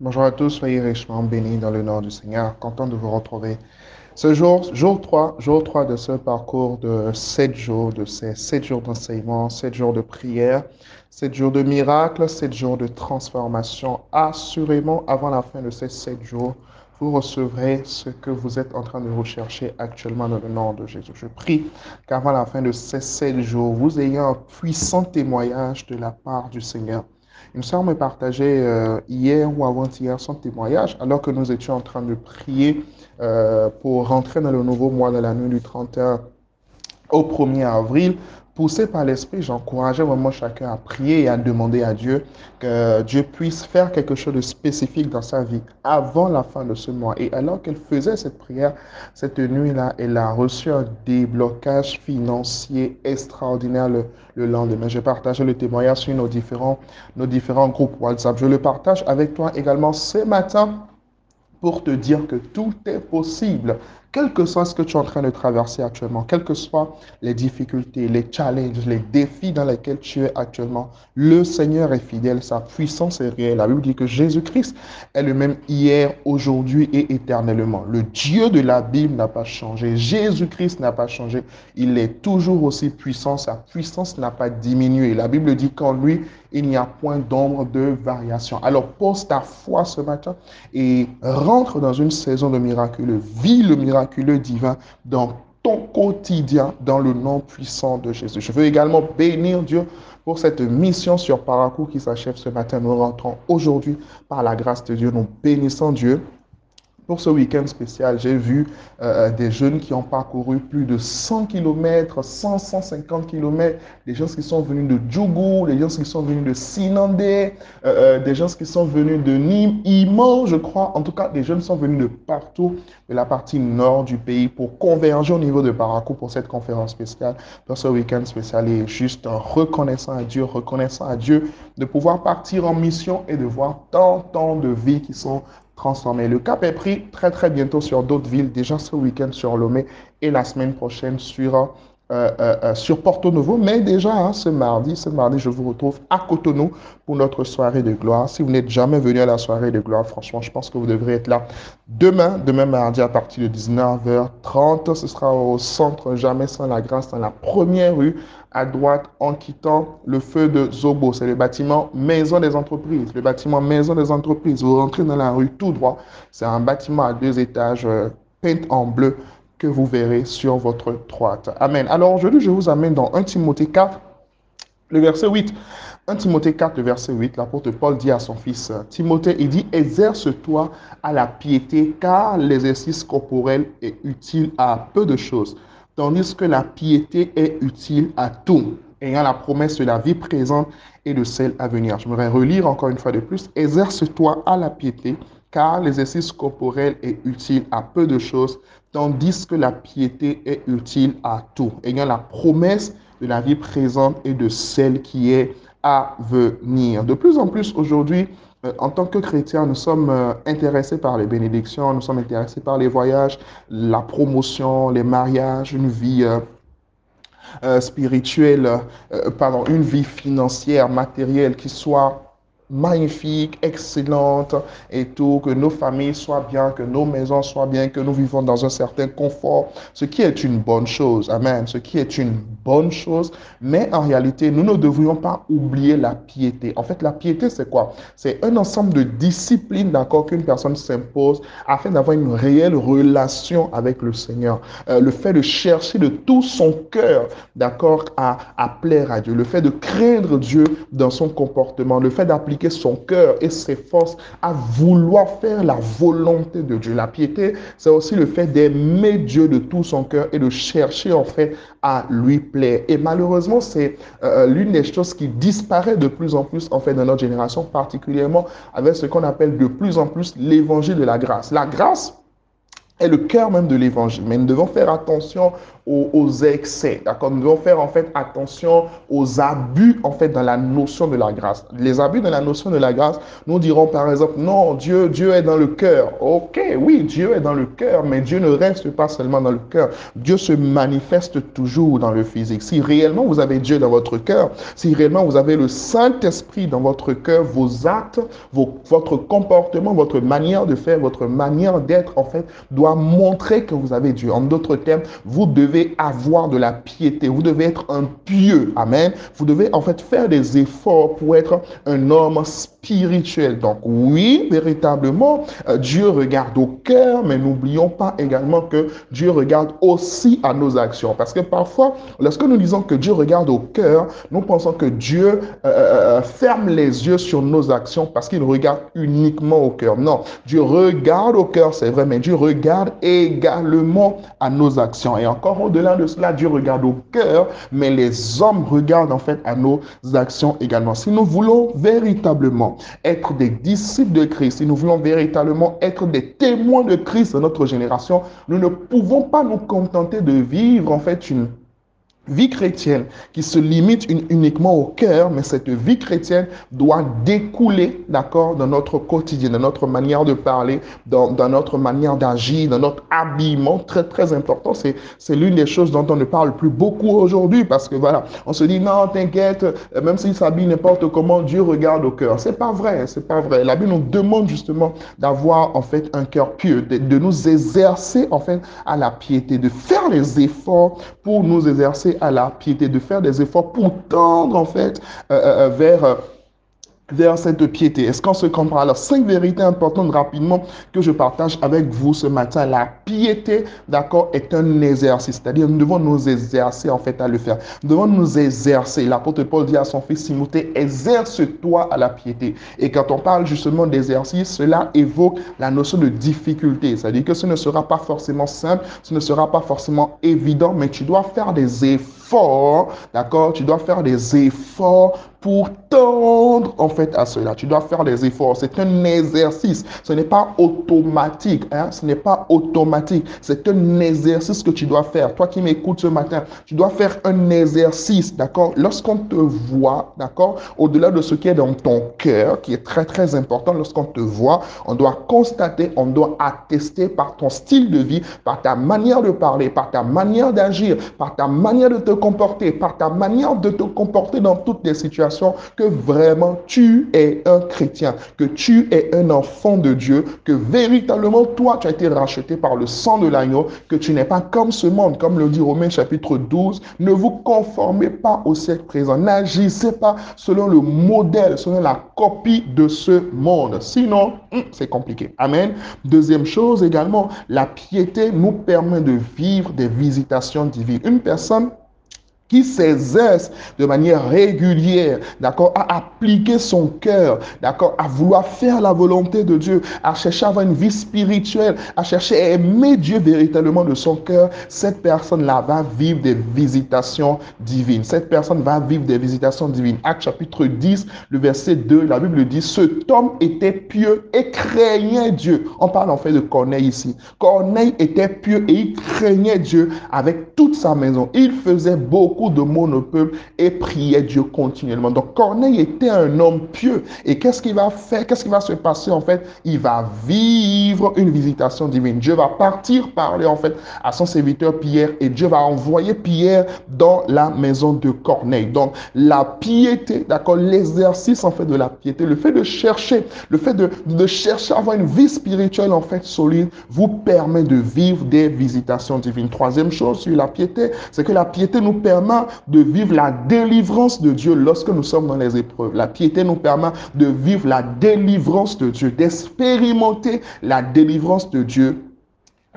Bonjour à tous, soyez richement bénis dans le nom du Seigneur. Content de vous retrouver. Ce jour, jour 3, jour 3 de ce parcours de 7 jours, de ces 7 jours d'enseignement, 7 jours de prière, 7 jours de miracles, 7 jours de transformation. Assurément, avant la fin de ces 7 jours, vous recevrez ce que vous êtes en train de rechercher actuellement dans le nom de Jésus. Je prie qu'avant la fin de ces 7 jours, vous ayez un puissant témoignage de la part du Seigneur. Une sœur me partageait euh, hier ou avant-hier son témoignage alors que nous étions en train de prier euh, pour rentrer dans le nouveau mois de la nuit du 31 au 1er avril poussé par l'Esprit, j'encourageais vraiment chacun à prier et à demander à Dieu que Dieu puisse faire quelque chose de spécifique dans sa vie avant la fin de ce mois. Et alors qu'elle faisait cette prière, cette nuit-là, elle a reçu un déblocage financier extraordinaire le, lendemain. Je partageais le témoignage sur nos différents, nos différents groupes WhatsApp. Je le partage avec toi également ce matin pour te dire que tout est possible quel que soit ce que tu es en train de traverser actuellement, quelles que soient les difficultés, les challenges, les défis dans lesquels tu es actuellement, le Seigneur est fidèle, sa puissance est réelle. La Bible dit que Jésus-Christ est le même hier, aujourd'hui et éternellement. Le Dieu de la Bible n'a pas changé. Jésus-Christ n'a pas changé. Il est toujours aussi puissant. Sa puissance n'a pas diminué. La Bible dit qu'en lui, il n'y a point d'ombre de variation. Alors pose ta foi ce matin et rentre dans une saison de miraculeux. Vis le miraculeux divin dans ton quotidien dans le nom puissant de Jésus. Je veux également bénir Dieu pour cette mission sur Paracou qui s'achève ce matin. Nous rentrons aujourd'hui par la grâce de Dieu. Nous bénissons Dieu pour ce week-end spécial, j'ai vu euh, des jeunes qui ont parcouru plus de 100 km, 100, 150 km, des gens qui sont venus de Djougou, des gens qui sont venus de Sinandé, euh, euh, des gens qui sont venus de Nîmes, Iman, je crois. En tout cas, des jeunes sont venus de partout, de la partie nord du pays, pour converger au niveau de Parakou pour cette conférence spéciale, pour ce week-end spécial. Et juste reconnaissant à Dieu, reconnaissant à Dieu de pouvoir partir en mission et de voir tant, tant de vies qui sont Le cap est pris très très bientôt sur d'autres villes, déjà ce week-end sur Lomé et la semaine prochaine sur euh, euh, euh, sur Porto Novo, mais déjà hein, ce mardi, ce mardi, je vous retrouve à Cotonou pour notre soirée de gloire. Si vous n'êtes jamais venu à la soirée de gloire, franchement, je pense que vous devrez être là demain, demain mardi à partir de 19h30. Ce sera au centre Jamais sans la grâce dans la première rue à droite en quittant le feu de Zobo. C'est le bâtiment Maison des entreprises. Le bâtiment Maison des entreprises. Vous rentrez dans la rue tout droit. C'est un bâtiment à deux étages peint en bleu que vous verrez sur votre droite. Amen. Alors aujourd'hui, je vous amène dans 1 Timothée 4, le verset 8. 1 Timothée 4, le verset 8, l'apôtre Paul dit à son fils Timothée, il dit, exerce-toi à la piété, car l'exercice corporel est utile à peu de choses, tandis que la piété est utile à tout, ayant la promesse de la vie présente et de celle à venir. Je voudrais relire encore une fois de plus, exerce-toi à la piété, car l'exercice corporel est utile à peu de choses, tandis que la piété est utile à tout, ayant la promesse de la vie présente et de celle qui est à venir. De plus en plus aujourd'hui, euh, en tant que chrétiens, nous sommes euh, intéressés par les bénédictions, nous sommes intéressés par les voyages, la promotion, les mariages, une vie euh, spirituelle, pardon, une vie financière, matérielle qui soit magnifique, excellente et tout, que nos familles soient bien, que nos maisons soient bien, que nous vivons dans un certain confort, ce qui est une bonne chose. Amen. Ce qui est une bonne chose. Mais en réalité, nous ne devrions pas oublier la piété. En fait, la piété, c'est quoi? C'est un ensemble de disciplines, d'accord, qu'une personne s'impose afin d'avoir une réelle relation avec le Seigneur. Euh, le fait de chercher de tout son cœur, d'accord, à, à plaire à Dieu. Le fait de craindre Dieu dans son comportement. Le fait d'appliquer son cœur et ses forces à vouloir faire la volonté de Dieu. La piété, c'est aussi le fait d'aimer Dieu de tout son cœur et de chercher en fait à lui plaire. Et malheureusement, c'est euh, l'une des choses qui disparaît de plus en plus en fait dans notre génération, particulièrement avec ce qu'on appelle de plus en plus l'évangile de la grâce. La grâce, est le cœur même de l'évangile. Mais nous devons faire attention aux, excès, d'accord? Nous devons faire en fait attention aux abus en fait dans la notion de la grâce. Les abus dans la notion de la grâce, nous dirons par exemple, non, Dieu, Dieu est dans le cœur. Ok, oui, Dieu est dans le cœur, mais Dieu ne reste pas seulement dans le cœur. Dieu se manifeste toujours dans le physique. Si réellement vous avez Dieu dans votre cœur, si réellement vous avez le Saint-Esprit dans votre cœur, vos actes, votre comportement, votre manière de faire, votre manière d'être, en fait, montrer que vous avez Dieu. En d'autres termes, vous devez avoir de la piété. Vous devez être un pieux. Amen. Vous devez en fait faire des efforts pour être un homme spirituel. Donc oui, véritablement, euh, Dieu regarde au cœur, mais n'oublions pas également que Dieu regarde aussi à nos actions. Parce que parfois, lorsque nous disons que Dieu regarde au cœur, nous pensons que Dieu euh, euh, ferme les yeux sur nos actions parce qu'il regarde uniquement au cœur. Non, Dieu regarde au cœur, c'est vrai, mais Dieu regarde également à nos actions. Et encore au-delà de cela, Dieu regarde au cœur, mais les hommes regardent en fait à nos actions également. Si nous voulons véritablement être des disciples de Christ, si nous voulons véritablement être des témoins de Christ dans notre génération, nous ne pouvons pas nous contenter de vivre en fait une vie chrétienne qui se limite uniquement au cœur, mais cette vie chrétienne doit découler, d'accord, dans notre quotidien, dans notre manière de parler, dans, notre manière d'agir, dans notre habillement, très très important. C'est, c'est l'une des choses dont on ne parle plus beaucoup aujourd'hui parce que voilà, on se dit non, t'inquiète, même s'il s'habille n'importe comment, Dieu regarde au cœur. C'est pas vrai, c'est pas vrai. La Bible nous demande justement d'avoir en fait un cœur pieux, de, de nous exercer en fait à la piété, de faire les efforts pour nous exercer à la piété, de faire des efforts pour tendre en fait euh, euh, euh, vers vers cette piété. Est-ce qu'on se comprend? Alors, cinq vérités importantes rapidement que je partage avec vous ce matin. La piété, d'accord, est un exercice. C'est-à-dire, nous devons nous exercer en fait à le faire. Nous devons nous exercer. L'apôtre Paul dit à son fils Timothée, exerce-toi à la piété. Et quand on parle justement d'exercice, cela évoque la notion de difficulté. C'est-à-dire que ce ne sera pas forcément simple, ce ne sera pas forcément évident, mais tu dois faire des efforts, d'accord? Tu dois faire des efforts pour tendre en fait à cela. Tu dois faire des efforts. C'est un exercice. Ce n'est pas automatique. Hein? Ce n'est pas automatique. C'est un exercice que tu dois faire. Toi qui m'écoutes ce matin, tu dois faire un exercice. D'accord? Lorsqu'on te voit, d'accord? Au-delà de ce qui est dans ton cœur, qui est très très important, lorsqu'on te voit, on doit constater, on doit attester par ton style de vie, par ta manière de parler, par ta manière d'agir, par ta manière de te comporter, par ta manière de te comporter dans toutes les situations que vraiment tu es un chrétien, que tu es un enfant de Dieu, que véritablement toi tu as été racheté par le sang de l'agneau, que tu n'es pas comme ce monde, comme le dit Romains chapitre 12. Ne vous conformez pas au siècle présent, n'agissez pas selon le modèle, selon la copie de ce monde. Sinon, hum, c'est compliqué. Amen. Deuxième chose également, la piété nous permet de vivre des visitations divines. Une personne qui s'exerce de manière régulière, d'accord, à appliquer son cœur, d'accord, à vouloir faire la volonté de Dieu, à chercher à avoir une vie spirituelle, à chercher à aimer Dieu véritablement de son cœur, cette personne-là va vivre des visitations divines. Cette personne va vivre des visitations divines. Acte chapitre 10, le verset 2, la Bible dit, cet homme était pieux et craignait Dieu. On parle en fait de Corneille ici. Corneille était pieux et il craignait Dieu avec toute sa maison. Il faisait beaucoup de mon peuple et priait Dieu continuellement. Donc Corneille était un homme pieux. Et qu'est-ce qu'il va faire Qu'est-ce qui va se passer en fait? Il va vivre une visitation divine. Dieu va partir parler en fait à son serviteur Pierre et Dieu va envoyer Pierre dans la maison de Corneille. Donc la piété, d'accord, l'exercice en fait de la piété, le fait de chercher, le fait de, de chercher à avoir une vie spirituelle en fait solide, vous permet de vivre des visitations divines. Troisième chose sur la piété, c'est que la piété nous permet de vivre la délivrance de Dieu lorsque nous sommes dans les épreuves. La piété nous permet de vivre la délivrance de Dieu, d'expérimenter la délivrance de Dieu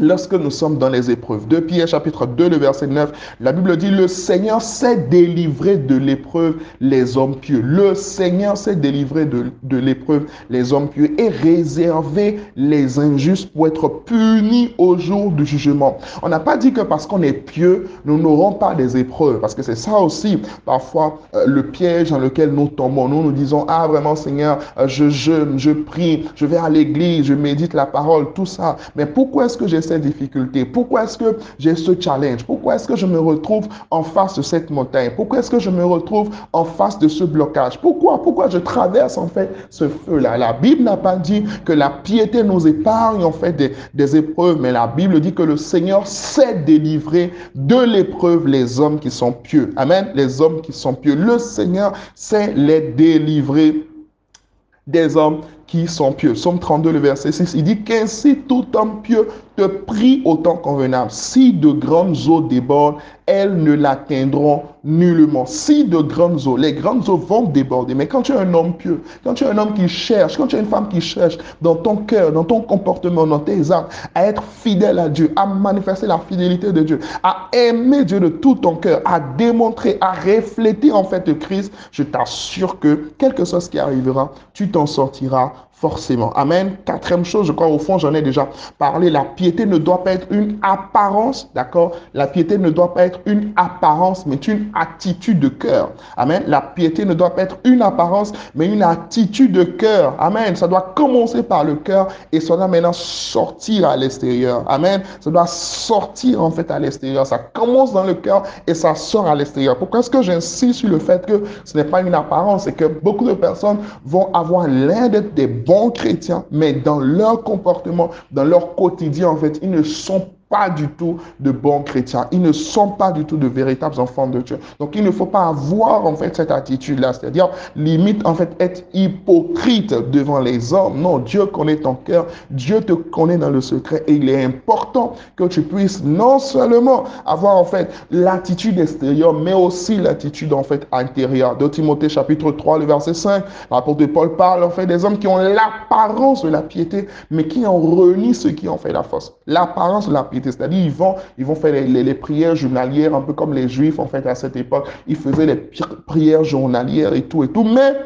lorsque nous sommes dans les épreuves. De Pierre chapitre 2, le verset 9, la Bible dit, le Seigneur s'est délivré de l'épreuve les hommes pieux. Le Seigneur s'est délivré de, de l'épreuve les hommes pieux et réservé les injustes pour être punis au jour du jugement. On n'a pas dit que parce qu'on est pieux, nous n'aurons pas des épreuves, parce que c'est ça aussi parfois euh, le piège dans lequel nous tombons. Nous nous disons, ah vraiment Seigneur, euh, je jeûne, je prie, je vais à l'église, je médite la parole, tout ça. Mais pourquoi est-ce que j'ai cette difficulté Pourquoi est-ce que j'ai ce challenge? Pourquoi est-ce que je me retrouve en face de cette montagne? Pourquoi est-ce que je me retrouve en face de ce blocage? Pourquoi? Pourquoi je traverse en fait ce feu-là? La Bible n'a pas dit que la piété nous épargne en fait des, des épreuves, mais la Bible dit que le Seigneur sait délivrer de l'épreuve les hommes qui sont pieux. Amen? Les hommes qui sont pieux. Le Seigneur sait les délivrer des hommes qui sont pieux. Somme 32, le verset 6, il dit qu'ainsi tout homme pieux te prie au temps convenable. Si de grandes eaux débordent, elles ne l'atteindront nullement. Si de grandes eaux, les grandes eaux vont déborder. Mais quand tu es un homme pieux, quand tu es un homme qui cherche, quand tu es une femme qui cherche dans ton cœur, dans ton comportement, dans tes actes, à être fidèle à Dieu, à manifester la fidélité de Dieu, à aimer Dieu de tout ton cœur, à démontrer, à refléter en fait Christ, je t'assure que, quel que soit ce qui arrivera, tu t'en sortiras forcément. Amen. Quatrième chose, je crois au fond, j'en ai déjà parlé, la piété ne doit pas être une apparence, d'accord? La piété ne doit pas être une apparence, mais une attitude de cœur. Amen. La piété ne doit pas être une apparence, mais une attitude de cœur. Amen. Ça doit commencer par le cœur et ça doit maintenant sortir à l'extérieur. Amen. Ça doit sortir en fait à l'extérieur. Ça commence dans le cœur et ça sort à l'extérieur. Pourquoi est-ce que j'insiste sur le fait que ce n'est pas une apparence et que beaucoup de personnes vont avoir l'air d'être des bons chrétiens, mais dans leur comportement, dans leur quotidien, en fait, ils ne sont pas du tout de bons chrétiens. Ils ne sont pas du tout de véritables enfants de Dieu. Donc, il ne faut pas avoir, en fait, cette attitude-là. C'est-à-dire, limite, en fait, être hypocrite devant les hommes. Non, Dieu connaît ton cœur. Dieu te connaît dans le secret. Et il est important que tu puisses non seulement avoir, en fait, l'attitude extérieure, mais aussi l'attitude, en fait, intérieure. De Timothée, chapitre 3, le verset 5, l'apôtre Paul parle, en fait, des hommes qui ont l'apparence de la piété, mais qui ont renié ce qui ont fait la force. L'apparence de la piété c'est-à-dire, ils vont, faire les, prières journalières, un peu comme les Juifs, en fait, à cette époque. Ils faisaient les prières journalières et tout et tout. Mais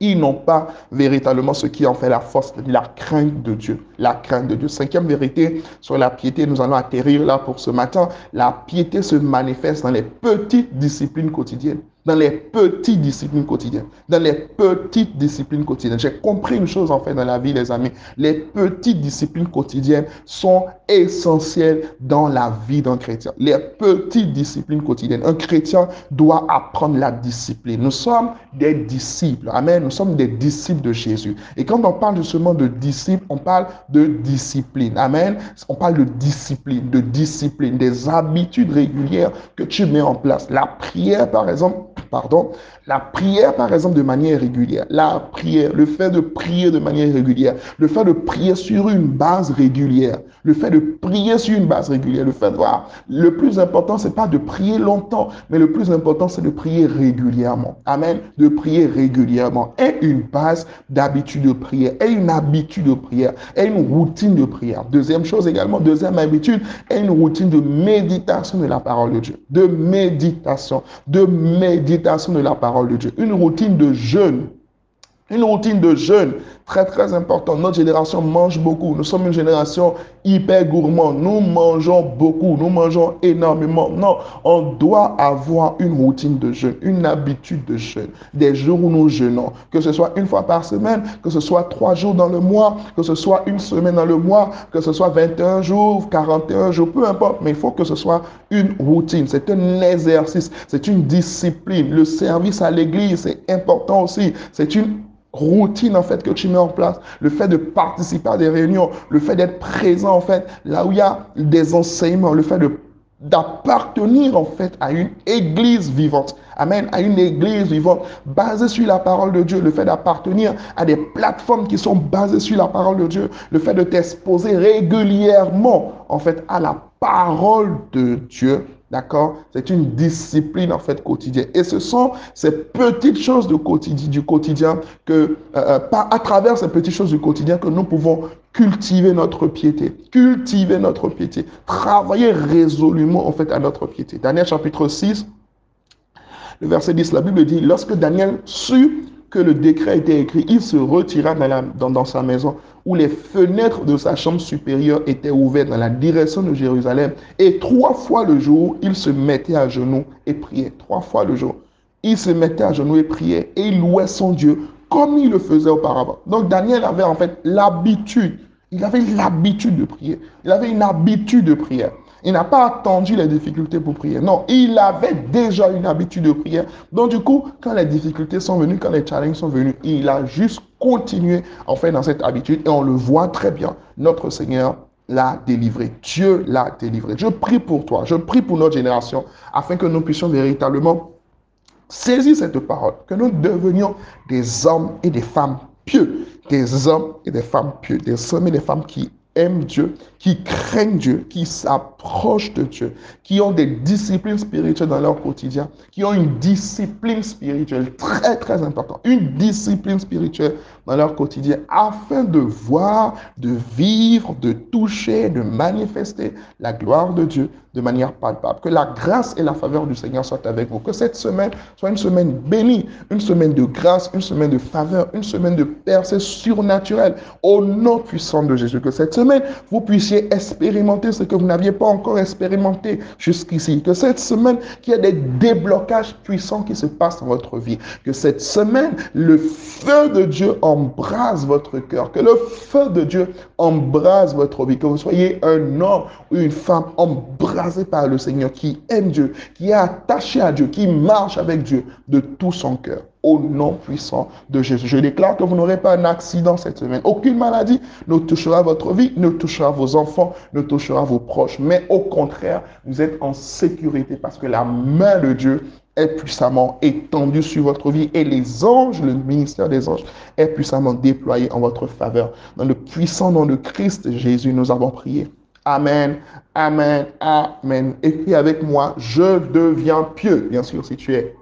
ils n'ont pas véritablement ce qui en fait la force, la crainte de Dieu. La crainte de Dieu. Cinquième vérité sur la piété, nous allons atterrir là pour ce matin. La piété se manifeste dans les petites disciplines quotidiennes dans les petites disciplines quotidiennes. Dans les petites disciplines quotidiennes. J'ai compris une chose en fait dans la vie, les amis. Les petites disciplines quotidiennes sont essentielles dans la vie d'un chrétien. Les petites disciplines quotidiennes. Un chrétien doit apprendre la discipline. Nous sommes des disciples. Amen. Nous sommes des disciples de Jésus. Et quand on parle justement de disciples, on parle de discipline. Amen. On parle de discipline, de discipline, des habitudes régulières que tu mets en place. La prière, par exemple, pardon, la prière, par exemple, de manière régulière, la prière, le fait de prier de manière régulière, le fait de prier sur une base régulière, le fait de prier sur une base régulière, le fait de voir, le plus important, c'est pas de prier longtemps, mais le plus important, c'est de prier régulièrement. Amen. De prier régulièrement. Et une base d'habitude de prière, et une habitude de prière, et une routine de prière. Deuxième chose également, deuxième habitude, et une routine de méditation de la parole de Dieu. De méditation, de méditation de la parole de Dieu. Une routine de jeûne. Une routine de jeûne, très très important. Notre génération mange beaucoup. Nous sommes une génération hyper gourmande. Nous mangeons beaucoup. Nous mangeons énormément. Non, on doit avoir une routine de jeûne, une habitude de jeûne. Des jours où nous jeûnons. Que ce soit une fois par semaine, que ce soit trois jours dans le mois, que ce soit une semaine dans le mois, que ce soit 21 jours, 41 jours, peu importe. Mais il faut que ce soit une routine. C'est un exercice. C'est une discipline. Le service à l'église, c'est important aussi. C'est une routine en fait que tu mets en place, le fait de participer à des réunions, le fait d'être présent en fait là où il y a des enseignements, le fait de d'appartenir en fait à une église vivante. Amen. À une église vivante basée sur la parole de Dieu. Le fait d'appartenir à des plateformes qui sont basées sur la parole de Dieu. Le fait de t'exposer régulièrement en fait à la parole de Dieu D'accord? C'est une discipline en fait quotidienne. Et ce sont ces petites choses du quotidien que, euh, euh, à travers ces petites choses du quotidien que nous pouvons cultiver notre piété. Cultiver notre piété. Travailler résolument en fait à notre piété. Daniel chapitre 6, le verset 10, la Bible dit, lorsque Daniel sut que le décret était écrit, il se retira dans, dans, sa maison où les fenêtres de sa chambre supérieure étaient ouvertes dans la direction de Jérusalem. Et trois fois le jour, il se mettait à genoux et priait. Trois fois le jour. Il se mettait à genoux et priait et il louait son Dieu comme il le faisait auparavant. Donc Daniel avait en fait l'habitude Il avait l'habitude de prier. Il avait une habitude de prière. Il n'a pas attendu les difficultés pour prier. Non, il avait déjà une habitude de prière. Donc du coup, quand les difficultés sont venues, quand les challenges sont venus, il a juste continué en fait dans cette habitude et on le voit très bien. Notre Seigneur l'a délivré. Dieu l'a délivré. Je prie pour toi, je prie pour notre génération afin que nous puissions véritablement saisir cette parole, que nous devenions des hommes et des femmes pieux, des hommes et des femmes pieux, des hommes et des femmes qui aiment Dieu, qui craignent Dieu, qui s'approchent de Dieu, qui ont des disciplines spirituelles dans leur quotidien, qui ont une discipline spirituelle très très importante, une discipline spirituelle dans leur quotidien afin de voir, de vivre, de toucher, de manifester la gloire de Dieu de manière palpable. Que la grâce et la faveur du Seigneur soient avec vous. Que cette semaine soit une semaine bénie, une semaine de grâce, une semaine de faveur, une semaine de percée surnaturelle au nom puissant de Jésus. Que cette semaine, vous puissiez expérimenter ce que vous n'aviez pas encore expérimenté jusqu'ici. Que cette semaine, qu'il y ait des déblocages puissants qui se passent dans votre vie. Que cette semaine, le feu de Dieu embrase votre cœur. Que le feu de Dieu embrase votre vie. Que vous soyez un homme ou une femme embrasé par le Seigneur, qui aime Dieu, qui est attaché à Dieu, qui marche avec Dieu de tout son cœur. Au nom puissant de Jésus. Je déclare que vous n'aurez pas un accident cette semaine. Aucune maladie ne touchera votre vie, ne touchera vos enfants, ne touchera vos proches. Mais au contraire, vous êtes en sécurité parce que la main de Dieu est puissamment étendue sur votre vie et les anges, le ministère des anges, est puissamment déployé en votre faveur. Dans le puissant nom de Christ Jésus, nous avons prié. Amen, Amen, Amen. Écris avec moi, je deviens pieux. Bien sûr, si tu es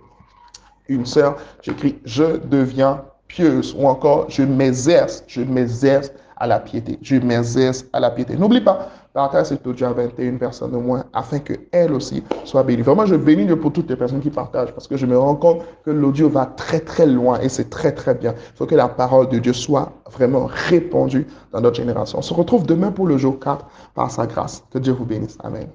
une sœur, j'écris, je deviens pieuse. Ou encore, je m'exerce, je m'exerce à la piété. Je m'exerce à la piété. N'oublie pas, partage cet audio à 21 personnes au moins afin qu'elles aussi soient bénies. Vraiment, je bénis pour toutes les personnes qui partagent parce que je me rends compte que l'audio va très très loin et c'est très très bien. Il faut que la parole de Dieu soit vraiment répandue dans notre génération. On se retrouve demain pour le jour 4 par sa grâce. Que Dieu vous bénisse. Amen.